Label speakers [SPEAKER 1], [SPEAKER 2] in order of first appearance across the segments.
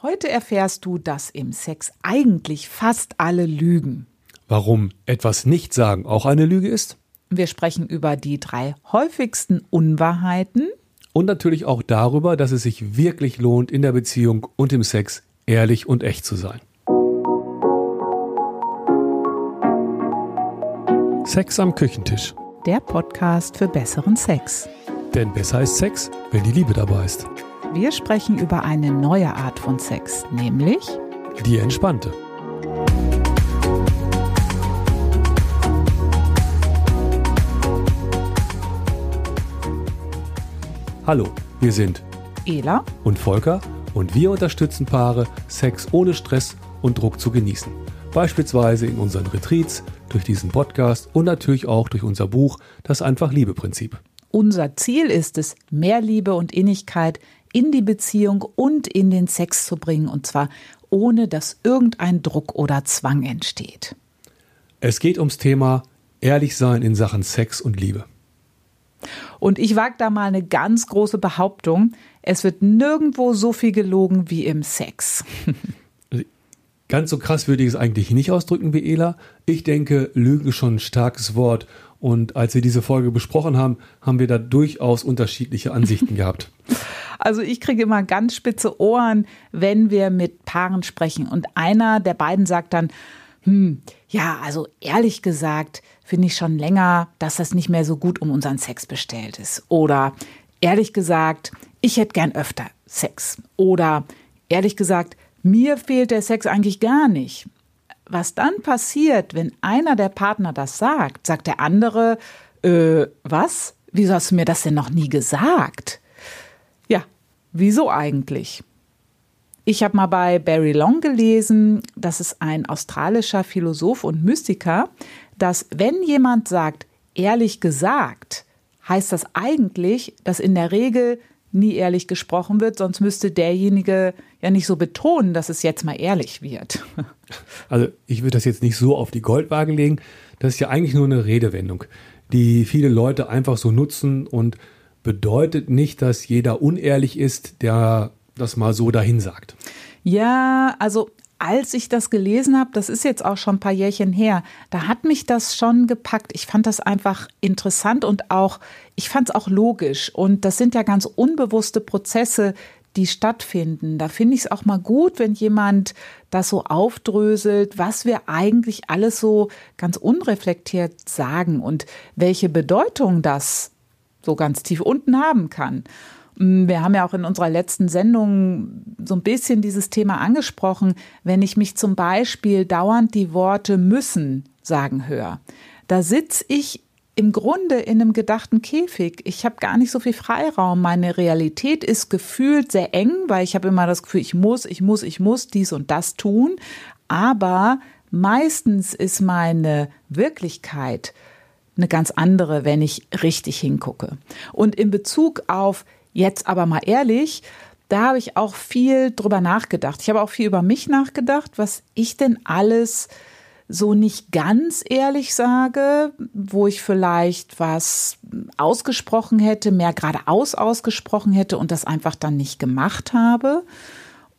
[SPEAKER 1] Heute erfährst du, dass im Sex eigentlich fast alle lügen.
[SPEAKER 2] Warum etwas nicht sagen auch eine Lüge ist?
[SPEAKER 1] Wir sprechen über die drei häufigsten Unwahrheiten.
[SPEAKER 2] Und natürlich auch darüber, dass es sich wirklich lohnt, in der Beziehung und im Sex ehrlich und echt zu sein. Sex am Küchentisch.
[SPEAKER 1] Der Podcast für besseren Sex.
[SPEAKER 2] Denn besser ist Sex, wenn die Liebe dabei ist.
[SPEAKER 1] Wir sprechen über eine neue Art von Sex, nämlich
[SPEAKER 2] Die entspannte. Hallo, wir sind
[SPEAKER 1] Ela
[SPEAKER 2] und Volker und wir unterstützen Paare, Sex ohne Stress und Druck zu genießen. Beispielsweise in unseren Retreats, durch diesen Podcast und natürlich auch durch unser Buch Das Einfach-Liebe-Prinzip.
[SPEAKER 1] Unser Ziel ist es, mehr Liebe und Innigkeit in die Beziehung und in den Sex zu bringen, und zwar ohne dass irgendein Druck oder Zwang entsteht.
[SPEAKER 2] Es geht ums Thema Ehrlich sein in Sachen Sex und Liebe.
[SPEAKER 1] Und ich wage da mal eine ganz große Behauptung. Es wird nirgendwo so viel gelogen wie im Sex.
[SPEAKER 2] Ganz so krass würde ich es eigentlich nicht ausdrücken wie Ela. Ich denke, Lüge ist schon ein starkes Wort. Und als wir diese Folge besprochen haben, haben wir da durchaus unterschiedliche Ansichten gehabt.
[SPEAKER 1] Also ich kriege immer ganz spitze Ohren, wenn wir mit Paaren sprechen. Und einer der beiden sagt dann, hm, ja, also ehrlich gesagt finde ich schon länger, dass das nicht mehr so gut um unseren Sex bestellt ist. Oder ehrlich gesagt, ich hätte gern öfter Sex. Oder ehrlich gesagt, mir fehlt der Sex eigentlich gar nicht. Was dann passiert, wenn einer der Partner das sagt, sagt der andere, äh, was? Wieso hast du mir das denn noch nie gesagt? Ja, wieso eigentlich? Ich habe mal bei Barry Long gelesen, das ist ein australischer Philosoph und Mystiker, dass wenn jemand sagt, ehrlich gesagt, heißt das eigentlich, dass in der Regel nie ehrlich gesprochen wird, sonst müsste derjenige ja nicht so betonen, dass es jetzt mal ehrlich wird.
[SPEAKER 2] Also ich würde das jetzt nicht so auf die Goldwaage legen. Das ist ja eigentlich nur eine Redewendung, die viele Leute einfach so nutzen und bedeutet nicht, dass jeder unehrlich ist, der das mal so dahin sagt.
[SPEAKER 1] Ja, also als ich das gelesen habe, das ist jetzt auch schon ein paar Jährchen her, da hat mich das schon gepackt. Ich fand das einfach interessant und auch, ich fand es auch logisch. Und das sind ja ganz unbewusste Prozesse, die stattfinden. Da finde ich es auch mal gut, wenn jemand das so aufdröselt, was wir eigentlich alles so ganz unreflektiert sagen und welche Bedeutung das so ganz tief unten haben kann. Mm, wir haben ja auch in unserer letzten Sendung so ein bisschen dieses Thema angesprochen. Wenn ich mich zum Beispiel dauernd die Worte müssen sagen höre, da sitze ich im Grunde in einem gedachten Käfig. Ich habe gar nicht so viel Freiraum. Meine Realität ist gefühlt sehr eng, weil ich habe immer das Gefühl, ich muss, ich muss, ich muss dies und das tun. Aber meistens ist meine Wirklichkeit eine ganz andere, wenn ich richtig hingucke. Und in Bezug auf Jetzt aber mal ehrlich, da habe ich auch viel drüber nachgedacht. Ich habe auch viel über mich nachgedacht, was ich denn alles so nicht ganz ehrlich sage, wo ich vielleicht was ausgesprochen hätte, mehr geradeaus ausgesprochen hätte und das einfach dann nicht gemacht habe.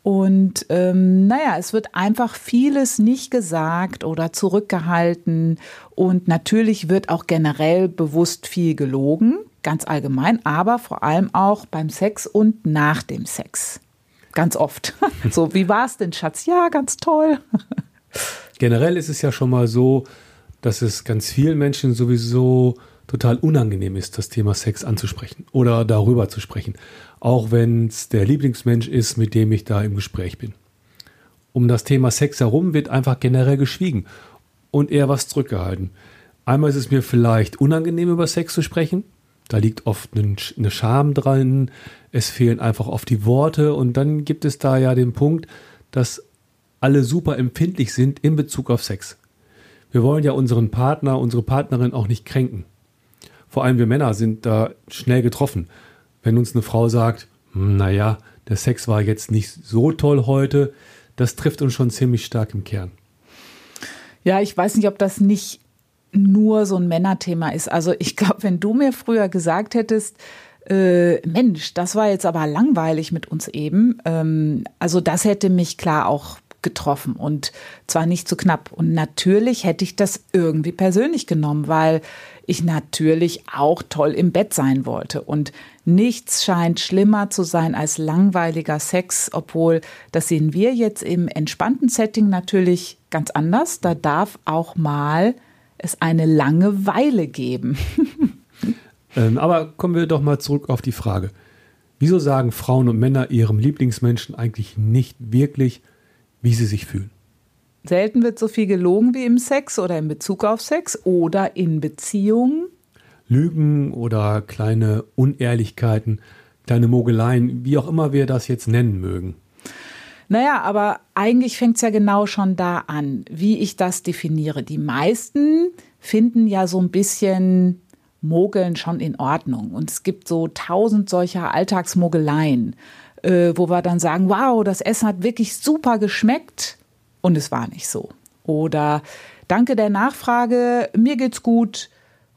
[SPEAKER 1] Und ähm, naja, es wird einfach vieles nicht gesagt oder zurückgehalten. Und natürlich wird auch generell bewusst viel gelogen ganz allgemein, aber vor allem auch beim Sex und nach dem Sex. Ganz oft. so, wie war es denn, Schatz? Ja, ganz toll.
[SPEAKER 2] Generell ist es ja schon mal so, dass es ganz vielen Menschen sowieso total unangenehm ist, das Thema Sex anzusprechen oder darüber zu sprechen, auch wenn es der Lieblingsmensch ist, mit dem ich da im Gespräch bin. Um das Thema Sex herum wird einfach generell geschwiegen und eher was zurückgehalten. Einmal ist es mir vielleicht unangenehm, über Sex zu sprechen, da liegt oft eine Scham dran, es fehlen einfach oft die Worte und dann gibt es da ja den Punkt, dass alle super empfindlich sind in Bezug auf Sex. Wir wollen ja unseren Partner, unsere Partnerin auch nicht kränken. Vor allem wir Männer sind da schnell getroffen. Wenn uns eine Frau sagt, hm, naja, der Sex war jetzt nicht so toll heute, das trifft uns schon ziemlich stark im Kern.
[SPEAKER 1] Ja, ich weiß nicht, ob das nicht nur so ein Männerthema ist. Also ich glaube, wenn du mir früher gesagt hättest, äh, Mensch, das war jetzt aber langweilig mit uns eben. Ähm, also das hätte mich klar auch getroffen und zwar nicht zu knapp. Und natürlich hätte ich das irgendwie persönlich genommen, weil ich natürlich auch toll im Bett sein wollte. Und nichts scheint schlimmer zu sein als langweiliger Sex, obwohl das sehen wir jetzt im entspannten Setting natürlich ganz anders. Da darf auch mal es eine Langeweile geben.
[SPEAKER 2] ähm, aber kommen wir doch mal zurück auf die Frage. Wieso sagen Frauen und Männer ihrem Lieblingsmenschen eigentlich nicht wirklich, wie sie sich fühlen.
[SPEAKER 1] Selten wird so viel gelogen wie im Sex oder in Bezug auf Sex oder in Beziehungen.
[SPEAKER 2] Lügen oder kleine Unehrlichkeiten, kleine Mogeleien, wie auch immer wir das jetzt nennen mögen.
[SPEAKER 1] Naja, aber eigentlich fängt es ja genau schon da an, wie ich das definiere. Die meisten finden ja so ein bisschen Mogeln schon in Ordnung. Und es gibt so tausend solcher Alltagsmogeleien äh, wo wir dann sagen, wow, das Essen hat wirklich super geschmeckt und es war nicht so. Oder danke der Nachfrage, mir geht's gut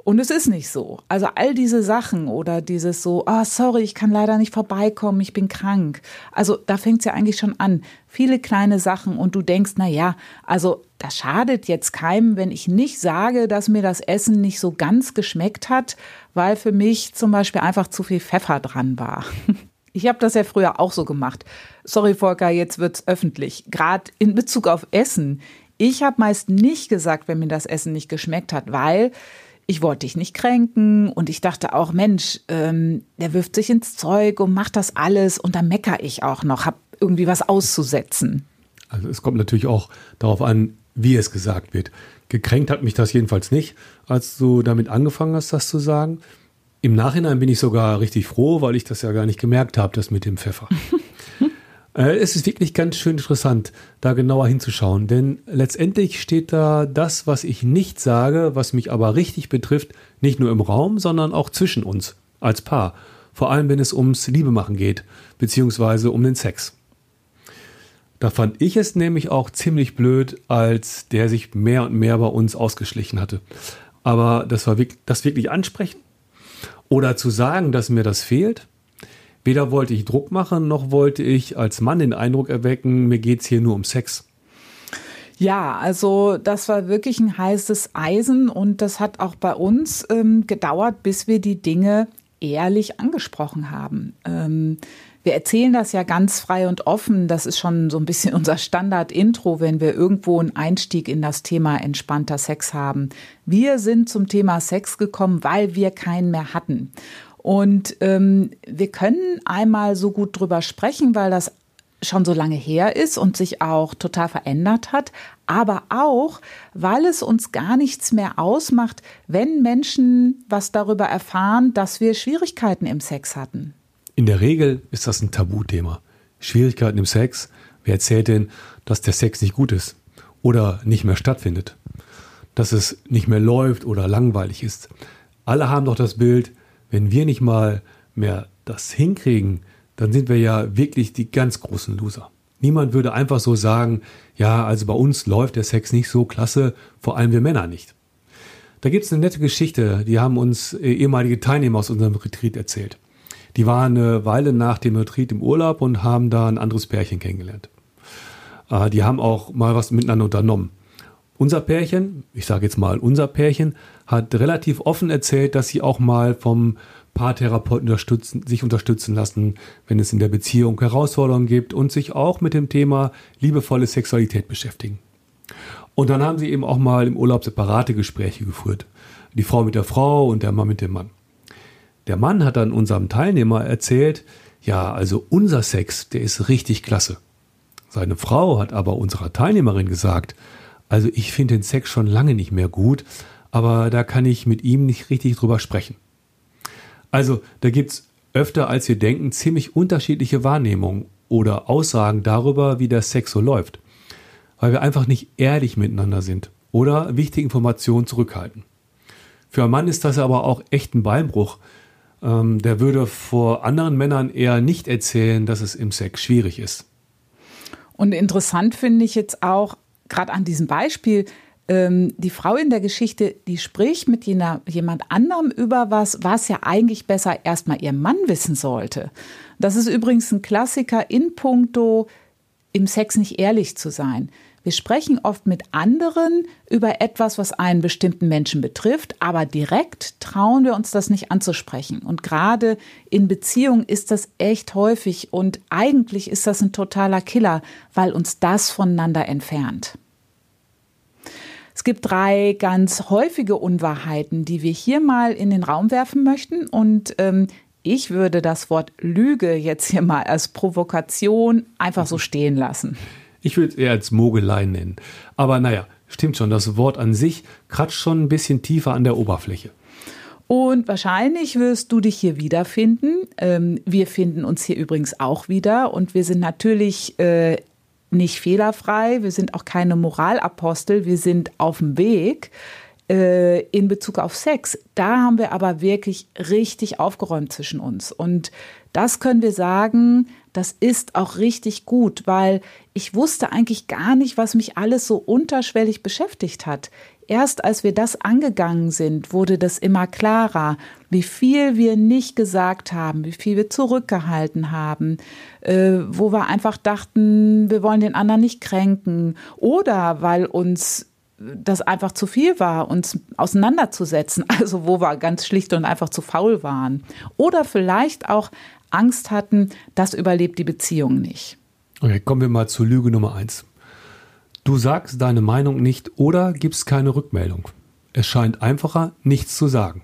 [SPEAKER 1] und es ist nicht so. Also all diese Sachen oder dieses so, ah, oh, sorry, ich kann leider nicht vorbeikommen, ich bin krank. Also da fängt's ja eigentlich schon an. Viele kleine Sachen und du denkst, na ja, also das schadet jetzt keinem, wenn ich nicht sage, dass mir das Essen nicht so ganz geschmeckt hat, weil für mich zum Beispiel einfach zu viel Pfeffer dran war. Ich habe das ja früher auch so gemacht. Sorry, Volker, jetzt wird's öffentlich. Gerade in Bezug auf Essen. Ich habe meist nicht gesagt, wenn mir das Essen nicht geschmeckt hat, weil ich wollte dich nicht kränken und ich dachte auch, Mensch, ähm, der wirft sich ins Zeug und macht das alles und dann mecker ich auch noch, habe irgendwie was auszusetzen.
[SPEAKER 2] Also es kommt natürlich auch darauf an, wie es gesagt wird. Gekränkt hat mich das jedenfalls nicht, als du damit angefangen hast, das zu sagen. Im Nachhinein bin ich sogar richtig froh, weil ich das ja gar nicht gemerkt habe, das mit dem Pfeffer. äh, es ist wirklich ganz schön interessant, da genauer hinzuschauen, denn letztendlich steht da das, was ich nicht sage, was mich aber richtig betrifft, nicht nur im Raum, sondern auch zwischen uns als Paar. Vor allem, wenn es ums Liebemachen geht, beziehungsweise um den Sex. Da fand ich es nämlich auch ziemlich blöd, als der sich mehr und mehr bei uns ausgeschlichen hatte. Aber das war wirklich, das wirklich ansprechen oder zu sagen, dass mir das fehlt. Weder wollte ich Druck machen, noch wollte ich als Mann den Eindruck erwecken, mir geht es hier nur um Sex.
[SPEAKER 1] Ja, also das war wirklich ein heißes Eisen und das hat auch bei uns ähm, gedauert, bis wir die Dinge ehrlich angesprochen haben. Ähm, wir erzählen das ja ganz frei und offen. Das ist schon so ein bisschen unser Standard-Intro, wenn wir irgendwo einen Einstieg in das Thema entspannter Sex haben. Wir sind zum Thema Sex gekommen, weil wir keinen mehr hatten. Und ähm, wir können einmal so gut drüber sprechen, weil das schon so lange her ist und sich auch total verändert hat, aber auch, weil es uns gar nichts mehr ausmacht, wenn Menschen was darüber erfahren, dass wir Schwierigkeiten im Sex hatten.
[SPEAKER 2] In der Regel ist das ein Tabuthema. Schwierigkeiten im Sex. Wer erzählt denn, dass der Sex nicht gut ist oder nicht mehr stattfindet? Dass es nicht mehr läuft oder langweilig ist. Alle haben doch das Bild, wenn wir nicht mal mehr das hinkriegen, dann sind wir ja wirklich die ganz großen Loser. Niemand würde einfach so sagen, ja, also bei uns läuft der Sex nicht so klasse, vor allem wir Männer nicht. Da gibt es eine nette Geschichte, die haben uns äh, ehemalige Teilnehmer aus unserem Retreat erzählt. Die waren eine Weile nach dem Retreat im Urlaub und haben da ein anderes Pärchen kennengelernt. Äh, die haben auch mal was miteinander unternommen. Unser Pärchen, ich sage jetzt mal unser Pärchen, hat relativ offen erzählt, dass sie auch mal vom Paartherapeuten unterstützen, sich unterstützen lassen, wenn es in der Beziehung Herausforderungen gibt und sich auch mit dem Thema liebevolle Sexualität beschäftigen. Und dann haben sie eben auch mal im Urlaub separate Gespräche geführt. Die Frau mit der Frau und der Mann mit dem Mann. Der Mann hat dann unserem Teilnehmer erzählt, ja, also unser Sex, der ist richtig klasse. Seine Frau hat aber unserer Teilnehmerin gesagt, also ich finde den Sex schon lange nicht mehr gut, aber da kann ich mit ihm nicht richtig drüber sprechen. Also da gibt's öfter als wir denken ziemlich unterschiedliche Wahrnehmungen oder Aussagen darüber, wie der Sex so läuft, weil wir einfach nicht ehrlich miteinander sind oder wichtige Informationen zurückhalten. Für einen Mann ist das aber auch echt ein Beinbruch, ähm, der würde vor anderen Männern eher nicht erzählen, dass es im Sex schwierig ist.
[SPEAKER 1] Und interessant finde ich jetzt auch, gerade an diesem Beispiel, ähm, die Frau in der Geschichte, die spricht mit jener, jemand anderem über was, was ja eigentlich besser erstmal ihr Mann wissen sollte. Das ist übrigens ein Klassiker in puncto im Sex nicht ehrlich zu sein. Wir sprechen oft mit anderen über etwas, was einen bestimmten Menschen betrifft, aber direkt trauen wir uns das nicht anzusprechen. Und gerade in Beziehungen ist das echt häufig und eigentlich ist das ein totaler Killer, weil uns das voneinander entfernt. Es gibt drei ganz häufige Unwahrheiten, die wir hier mal in den Raum werfen möchten. Und ähm, ich würde das Wort Lüge jetzt hier mal als Provokation einfach so stehen lassen.
[SPEAKER 2] Ich würde es eher als Mogelei nennen. Aber naja, stimmt schon, das Wort an sich kratzt schon ein bisschen tiefer an der Oberfläche.
[SPEAKER 1] Und wahrscheinlich wirst du dich hier wiederfinden. Ähm, wir finden uns hier übrigens auch wieder. Und wir sind natürlich äh, nicht fehlerfrei. Wir sind auch keine Moralapostel. Wir sind auf dem Weg äh, in Bezug auf Sex. Da haben wir aber wirklich richtig aufgeräumt zwischen uns. Und das können wir sagen, das ist auch richtig gut, weil ich wusste eigentlich gar nicht, was mich alles so unterschwellig beschäftigt hat. Erst als wir das angegangen sind, wurde das immer klarer, wie viel wir nicht gesagt haben, wie viel wir zurückgehalten haben, äh, wo wir einfach dachten, wir wollen den anderen nicht kränken oder weil uns das einfach zu viel war, uns auseinanderzusetzen, also wo wir ganz schlicht und einfach zu faul waren. Oder vielleicht auch Angst hatten, das überlebt die Beziehung nicht.
[SPEAKER 2] Okay, kommen wir mal zur Lüge Nummer eins. Du sagst deine Meinung nicht oder gibst keine Rückmeldung. Es scheint einfacher, nichts zu sagen.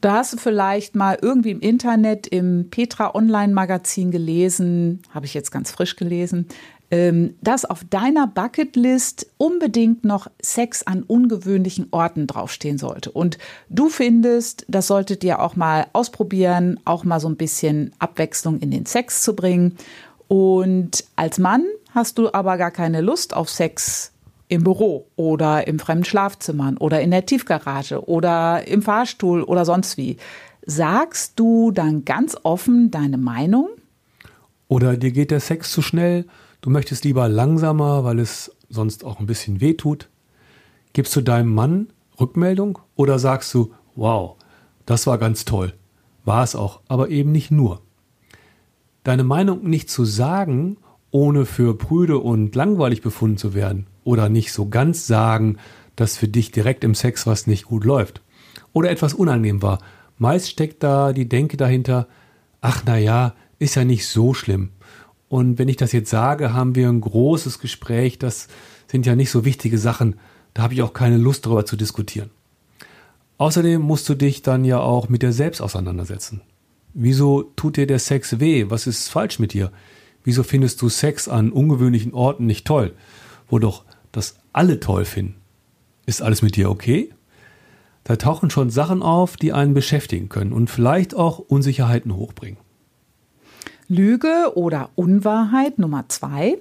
[SPEAKER 1] Da hast du vielleicht mal irgendwie im Internet im Petra Online Magazin gelesen, habe ich jetzt ganz frisch gelesen, dass auf deiner Bucketlist unbedingt noch Sex an ungewöhnlichen Orten draufstehen sollte. Und du findest, das solltet ihr auch mal ausprobieren, auch mal so ein bisschen Abwechslung in den Sex zu bringen. Und als Mann hast du aber gar keine Lust auf Sex im Büro oder im fremden Schlafzimmern oder in der Tiefgarage oder im Fahrstuhl oder sonst wie. Sagst du dann ganz offen deine Meinung?
[SPEAKER 2] Oder dir geht der Sex zu schnell Du möchtest lieber langsamer, weil es sonst auch ein bisschen weh tut. Gibst du deinem Mann Rückmeldung oder sagst du, wow, das war ganz toll. War es auch, aber eben nicht nur. Deine Meinung nicht zu sagen, ohne für prüde und langweilig befunden zu werden oder nicht so ganz sagen, dass für dich direkt im Sex was nicht gut läuft oder etwas unangenehm war. Meist steckt da die Denke dahinter, ach na ja, ist ja nicht so schlimm. Und wenn ich das jetzt sage, haben wir ein großes Gespräch. Das sind ja nicht so wichtige Sachen. Da habe ich auch keine Lust darüber zu diskutieren. Außerdem musst du dich dann ja auch mit dir selbst auseinandersetzen. Wieso tut dir der Sex weh? Was ist falsch mit dir? Wieso findest du Sex an ungewöhnlichen Orten nicht toll? Wo doch das alle toll finden. Ist alles mit dir okay? Da tauchen schon Sachen auf, die einen beschäftigen können und vielleicht auch Unsicherheiten hochbringen.
[SPEAKER 1] Lüge oder Unwahrheit Nummer zwei.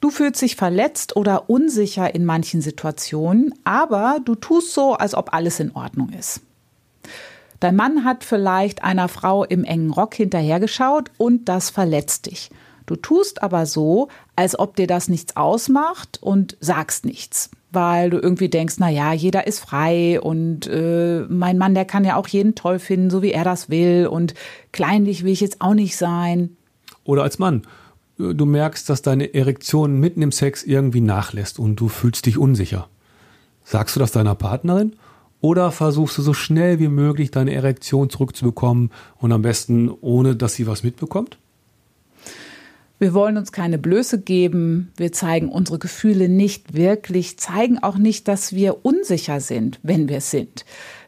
[SPEAKER 1] Du fühlst dich verletzt oder unsicher in manchen Situationen, aber du tust so, als ob alles in Ordnung ist. Dein Mann hat vielleicht einer Frau im engen Rock hinterhergeschaut und das verletzt dich. Du tust aber so, als ob dir das nichts ausmacht und sagst nichts, weil du irgendwie denkst, na ja, jeder ist frei und äh, mein Mann, der kann ja auch jeden toll finden, so wie er das will und kleinlich will ich jetzt auch nicht sein.
[SPEAKER 2] Oder als Mann. Du merkst, dass deine Erektion mitten im Sex irgendwie nachlässt und du fühlst dich unsicher. Sagst du das deiner Partnerin? Oder versuchst du so schnell wie möglich deine Erektion zurückzubekommen und am besten ohne, dass sie was mitbekommt?
[SPEAKER 1] Wir wollen uns keine Blöße geben, wir zeigen unsere Gefühle nicht wirklich, zeigen auch nicht, dass wir unsicher sind, wenn wir es sind.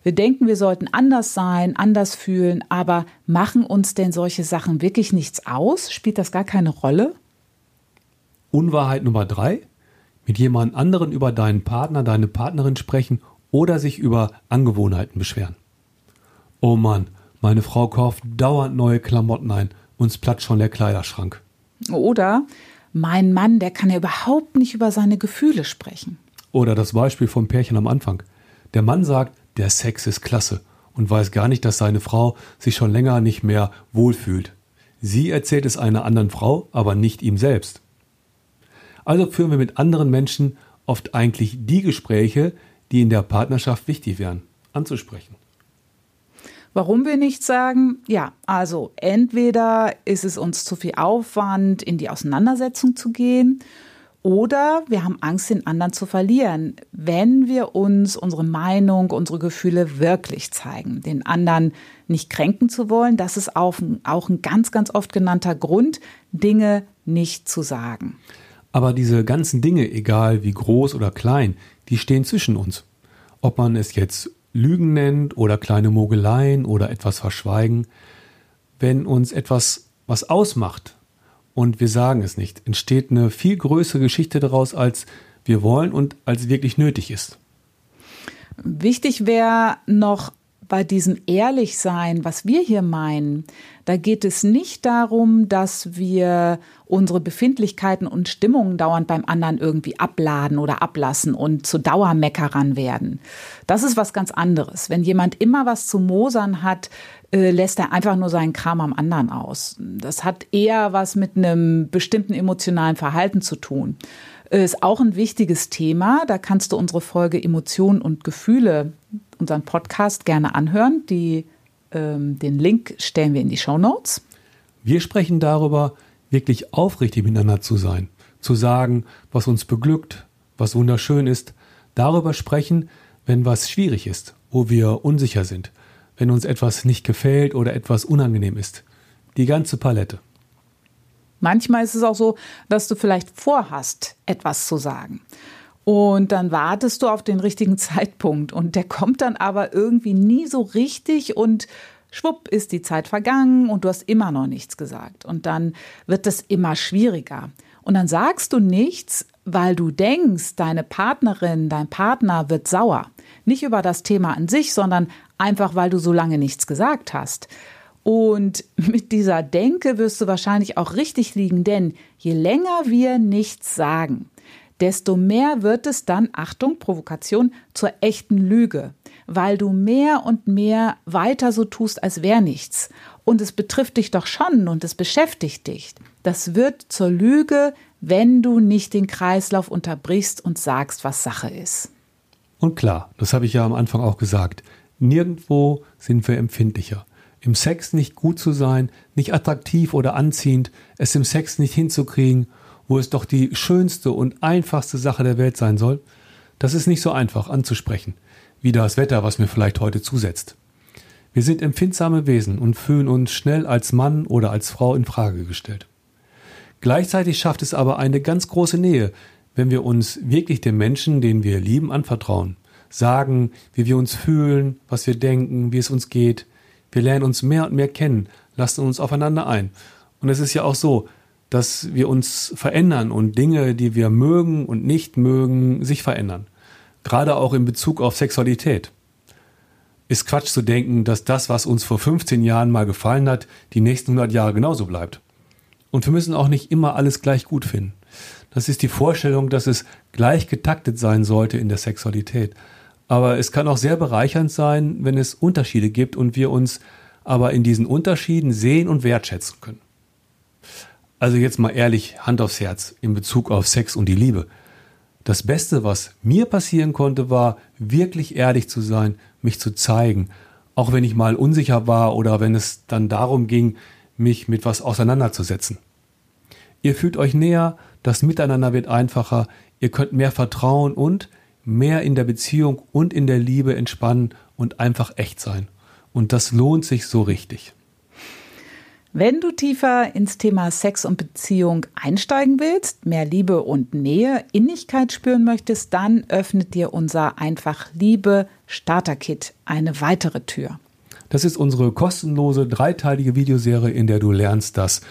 [SPEAKER 1] Wir denken, wir sollten anders sein, anders fühlen, aber machen uns denn solche Sachen wirklich nichts aus? Spielt das gar keine Rolle?
[SPEAKER 2] Unwahrheit Nummer drei. Mit jemand anderen über deinen Partner, deine Partnerin sprechen oder sich über Angewohnheiten beschweren. Oh Mann, meine Frau kauft dauernd neue Klamotten ein, uns platzt schon der Kleiderschrank.
[SPEAKER 1] Oder mein Mann, der kann ja überhaupt nicht über seine Gefühle sprechen.
[SPEAKER 2] Oder das Beispiel vom Pärchen am Anfang. Der Mann sagt, der Sex ist klasse und weiß gar nicht, dass seine Frau sich schon länger nicht mehr wohlfühlt. Sie erzählt es einer anderen Frau, aber nicht ihm selbst. Also führen wir mit anderen Menschen oft eigentlich die Gespräche, die in der Partnerschaft wichtig wären, anzusprechen.
[SPEAKER 1] Warum wir nichts sagen? Ja, also entweder ist es uns zu viel Aufwand, in die Auseinandersetzung zu gehen, oder wir haben Angst, den anderen zu verlieren, wenn wir uns unsere Meinung, unsere Gefühle wirklich zeigen. Den anderen nicht kränken zu wollen, das ist auch ein, auch ein ganz, ganz oft genannter Grund, Dinge nicht zu sagen.
[SPEAKER 2] Aber diese ganzen Dinge, egal wie groß oder klein, die stehen zwischen uns. Ob man es jetzt Lügen nennt oder kleine Mogeleien oder etwas verschweigen. Wenn uns etwas was ausmacht und wir sagen es nicht, entsteht eine viel größere Geschichte daraus, als wir wollen und als wirklich nötig ist.
[SPEAKER 1] Wichtig wäre noch bei diesem Ehrlichsein, was wir hier meinen, da geht es nicht darum, dass wir unsere Befindlichkeiten und Stimmungen dauernd beim anderen irgendwie abladen oder ablassen und zu Dauermeckerern werden. Das ist was ganz anderes. Wenn jemand immer was zu mosern hat, äh, lässt er einfach nur seinen Kram am anderen aus. Das hat eher was mit einem bestimmten emotionalen Verhalten zu tun. Ist auch ein wichtiges Thema. Da kannst du unsere Folge Emotionen und Gefühle, unseren Podcast gerne anhören. Die, ähm, den Link stellen wir in die Show Notes.
[SPEAKER 2] Wir sprechen darüber, wirklich aufrichtig miteinander zu sein, zu sagen, was uns beglückt, was wunderschön ist, darüber sprechen, wenn was schwierig ist, wo wir unsicher sind, wenn uns etwas nicht gefällt oder etwas unangenehm ist. Die ganze Palette.
[SPEAKER 1] Manchmal ist es auch so, dass du vielleicht vorhast, etwas zu sagen. Und dann wartest du auf den richtigen Zeitpunkt und der kommt dann aber irgendwie nie so richtig und schwupp ist die Zeit vergangen und du hast immer noch nichts gesagt. Und dann wird es immer schwieriger. Und dann sagst du nichts, weil du denkst, deine Partnerin, dein Partner wird sauer. Nicht über das Thema an sich, sondern einfach, weil du so lange nichts gesagt hast. Und mit dieser Denke wirst du wahrscheinlich auch richtig liegen, denn je länger wir nichts sagen, desto mehr wird es dann, Achtung, Provokation, zur echten Lüge, weil du mehr und mehr weiter so tust, als wäre nichts. Und es betrifft dich doch schon und es beschäftigt dich. Das wird zur Lüge, wenn du nicht den Kreislauf unterbrichst und sagst, was Sache ist.
[SPEAKER 2] Und klar, das habe ich ja am Anfang auch gesagt, nirgendwo sind wir empfindlicher im Sex nicht gut zu sein, nicht attraktiv oder anziehend, es im Sex nicht hinzukriegen, wo es doch die schönste und einfachste Sache der Welt sein soll, das ist nicht so einfach anzusprechen, wie das Wetter, was mir vielleicht heute zusetzt. Wir sind empfindsame Wesen und fühlen uns schnell als Mann oder als Frau in Frage gestellt. Gleichzeitig schafft es aber eine ganz große Nähe, wenn wir uns wirklich dem Menschen, den wir lieben, anvertrauen, sagen, wie wir uns fühlen, was wir denken, wie es uns geht, wir lernen uns mehr und mehr kennen, lassen uns aufeinander ein. Und es ist ja auch so, dass wir uns verändern und Dinge, die wir mögen und nicht mögen, sich verändern. Gerade auch in Bezug auf Sexualität. Ist Quatsch zu denken, dass das, was uns vor 15 Jahren mal gefallen hat, die nächsten 100 Jahre genauso bleibt. Und wir müssen auch nicht immer alles gleich gut finden. Das ist die Vorstellung, dass es gleich getaktet sein sollte in der Sexualität. Aber es kann auch sehr bereichernd sein, wenn es Unterschiede gibt und wir uns aber in diesen Unterschieden sehen und wertschätzen können. Also jetzt mal ehrlich, Hand aufs Herz in Bezug auf Sex und die Liebe. Das Beste, was mir passieren konnte, war wirklich ehrlich zu sein, mich zu zeigen, auch wenn ich mal unsicher war oder wenn es dann darum ging, mich mit was auseinanderzusetzen. Ihr fühlt euch näher, das Miteinander wird einfacher, ihr könnt mehr vertrauen und mehr in der Beziehung und in der Liebe entspannen und einfach echt sein. Und das lohnt sich so richtig.
[SPEAKER 1] Wenn du tiefer ins Thema Sex und Beziehung einsteigen willst, mehr Liebe und Nähe, Innigkeit spüren möchtest, dann öffnet dir unser Einfach Liebe Starter-Kit eine weitere Tür.
[SPEAKER 2] Das ist unsere kostenlose dreiteilige Videoserie, in der du lernst, dass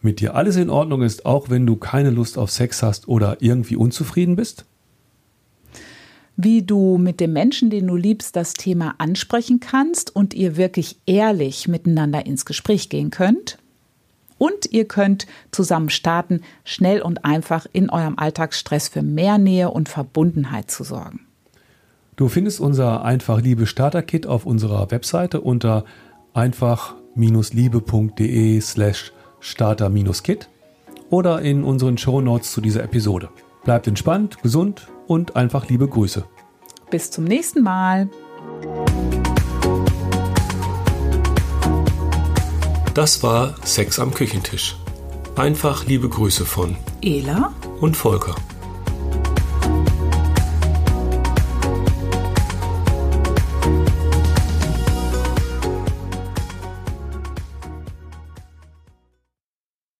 [SPEAKER 2] mit dir alles in Ordnung ist, auch wenn du keine Lust auf Sex hast oder irgendwie unzufrieden bist
[SPEAKER 1] wie du mit dem Menschen, den du liebst, das Thema ansprechen kannst und ihr wirklich ehrlich miteinander ins Gespräch gehen könnt. Und ihr könnt zusammen starten, schnell und einfach in eurem Alltagsstress für mehr Nähe und Verbundenheit zu sorgen.
[SPEAKER 2] Du findest unser Einfach Liebe Starter Kit auf unserer Webseite unter einfach-liebe.de slash starter-kit oder in unseren Show Notes zu dieser Episode. Bleibt entspannt, gesund und einfach liebe Grüße.
[SPEAKER 1] Bis zum nächsten Mal.
[SPEAKER 2] Das war Sex am Küchentisch. Einfach liebe Grüße von
[SPEAKER 1] Ela
[SPEAKER 2] und Volker.